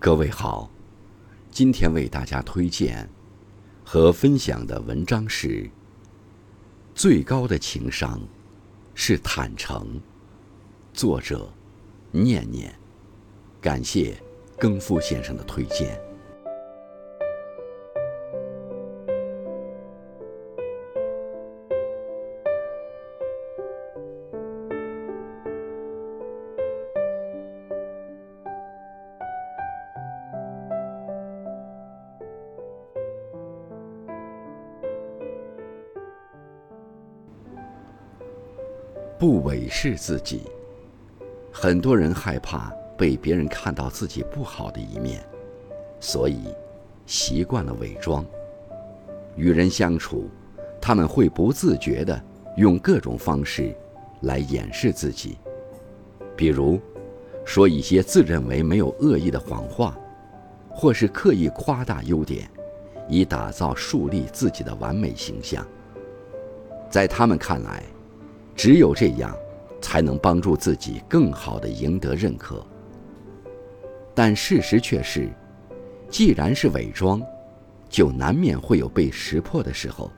各位好，今天为大家推荐和分享的文章是《最高的情商是坦诚》，作者念念，感谢更夫先生的推荐。不伪饰自己，很多人害怕被别人看到自己不好的一面，所以习惯了伪装。与人相处，他们会不自觉地用各种方式来掩饰自己，比如说一些自认为没有恶意的谎话，或是刻意夸大优点，以打造树立自己的完美形象。在他们看来，只有这样，才能帮助自己更好地赢得认可。但事实却是，既然是伪装，就难免会有被识破的时候。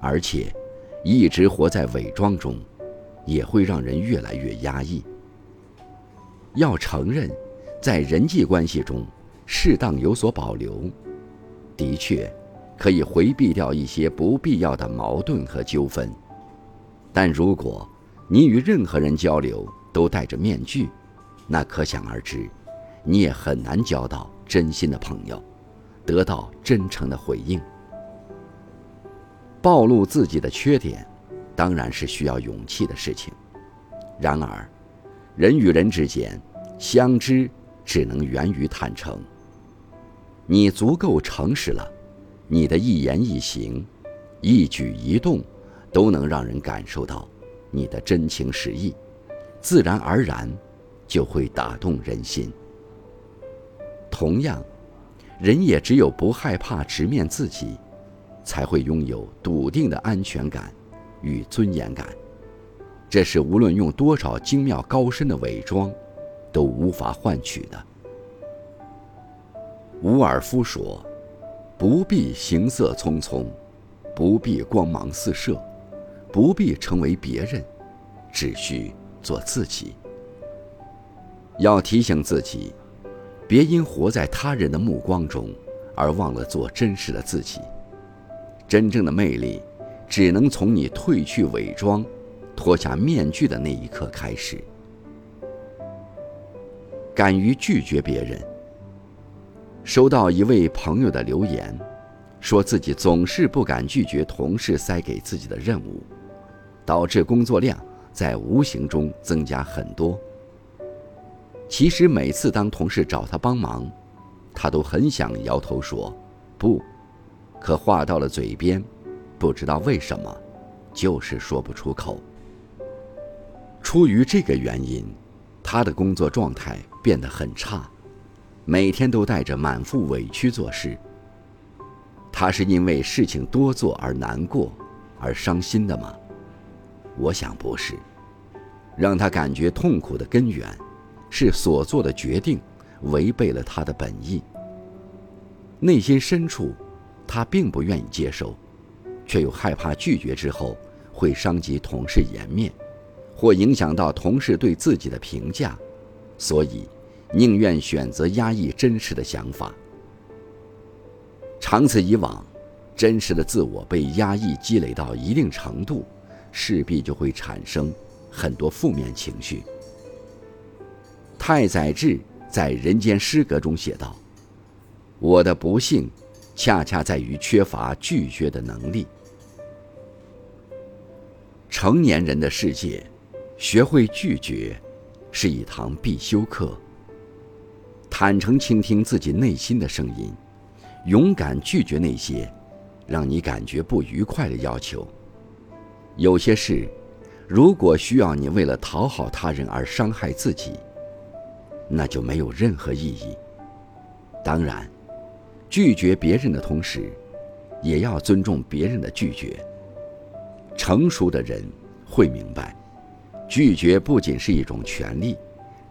而且，一直活在伪装中，也会让人越来越压抑。要承认，在人际关系中，适当有所保留，的确，可以回避掉一些不必要的矛盾和纠纷。但如果你与任何人交流都戴着面具，那可想而知，你也很难交到真心的朋友，得到真诚的回应。暴露自己的缺点，当然是需要勇气的事情。然而，人与人之间相知，只能源于坦诚。你足够诚实了，你的一言一行，一举一动。都能让人感受到你的真情实意，自然而然就会打动人心。同样，人也只有不害怕直面自己，才会拥有笃定的安全感与尊严感。这是无论用多少精妙高深的伪装，都无法换取的。伍尔夫说：“不必行色匆匆，不必光芒四射。”不必成为别人，只需做自己。要提醒自己，别因活在他人的目光中，而忘了做真实的自己。真正的魅力，只能从你褪去伪装、脱下面具的那一刻开始。敢于拒绝别人。收到一位朋友的留言，说自己总是不敢拒绝同事塞给自己的任务。导致工作量在无形中增加很多。其实每次当同事找他帮忙，他都很想摇头说不，可话到了嘴边，不知道为什么，就是说不出口。出于这个原因，他的工作状态变得很差，每天都带着满腹委屈做事。他是因为事情多做而难过，而伤心的吗？我想不是，让他感觉痛苦的根源，是所做的决定违背了他的本意。内心深处，他并不愿意接受，却又害怕拒绝之后会伤及同事颜面，或影响到同事对自己的评价，所以宁愿选择压抑真实的想法。长此以往，真实的自我被压抑积累到一定程度。势必就会产生很多负面情绪。太宰治在《人间失格》中写道：“我的不幸，恰恰在于缺乏拒绝的能力。成年人的世界，学会拒绝，是一堂必修课。坦诚倾听自己内心的声音，勇敢拒绝那些让你感觉不愉快的要求。”有些事，如果需要你为了讨好他人而伤害自己，那就没有任何意义。当然，拒绝别人的同时，也要尊重别人的拒绝。成熟的人会明白，拒绝不仅是一种权利，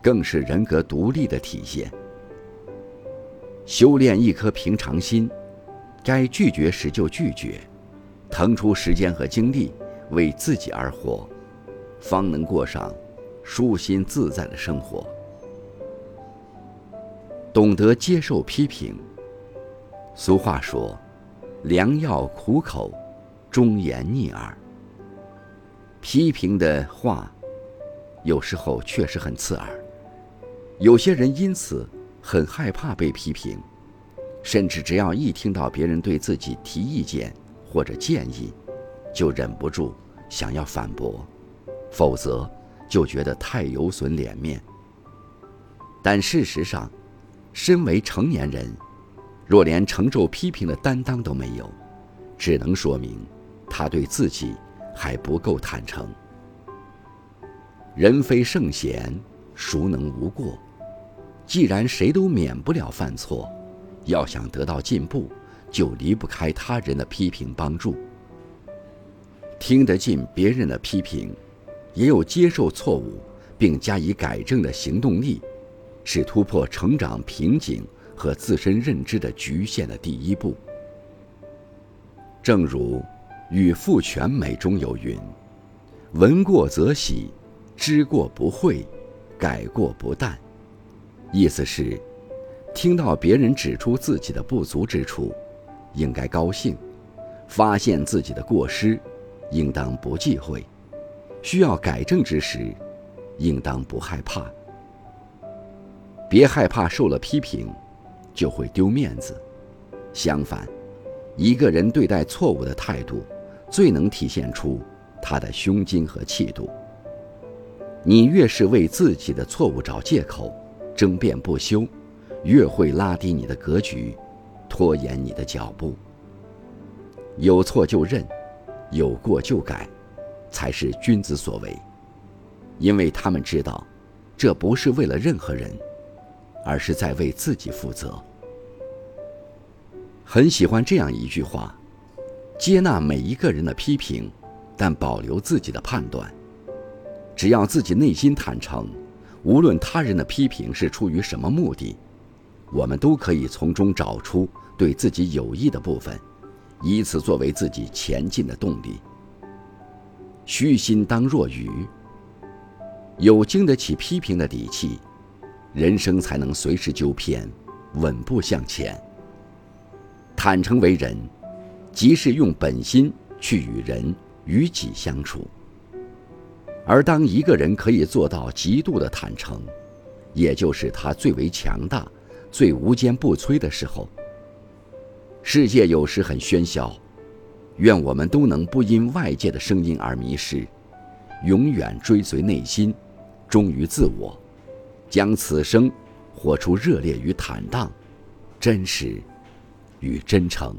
更是人格独立的体现。修炼一颗平常心，该拒绝时就拒绝，腾出时间和精力为自己而活，方能过上舒心自在的生活。懂得接受批评。俗话说：“良药苦口，忠言逆耳。”批评的话，有时候确实很刺耳。有些人因此很害怕被批评，甚至只要一听到别人对自己提意见或者建议，就忍不住想要反驳，否则就觉得太有损脸面。但事实上，身为成年人，若连承受批评的担当都没有，只能说明他对自己还不够坦诚。人非圣贤，孰能无过？既然谁都免不了犯错，要想得到进步，就离不开他人的批评帮助。听得进别人的批评，也有接受错误并加以改正的行动力，是突破成长瓶颈和自身认知的局限的第一步。正如《与父全美》中有云：“闻过则喜，知过不讳，改过不惮。”意思是，听到别人指出自己的不足之处，应该高兴；发现自己的过失，应当不忌讳；需要改正之时，应当不害怕。别害怕受了批评，就会丢面子。相反，一个人对待错误的态度，最能体现出他的胸襟和气度。你越是为自己的错误找借口，争辩不休，越会拉低你的格局，拖延你的脚步。有错就认，有过就改，才是君子所为。因为他们知道，这不是为了任何人，而是在为自己负责。很喜欢这样一句话：接纳每一个人的批评，但保留自己的判断。只要自己内心坦诚。无论他人的批评是出于什么目的，我们都可以从中找出对自己有益的部分，以此作为自己前进的动力。虚心当若愚，有经得起批评的底气，人生才能随时纠偏，稳步向前。坦诚为人，即是用本心去与人与己相处。而当一个人可以做到极度的坦诚，也就是他最为强大、最无坚不摧的时候。世界有时很喧嚣，愿我们都能不因外界的声音而迷失，永远追随内心，忠于自我，将此生活出热烈与坦荡，真实与真诚。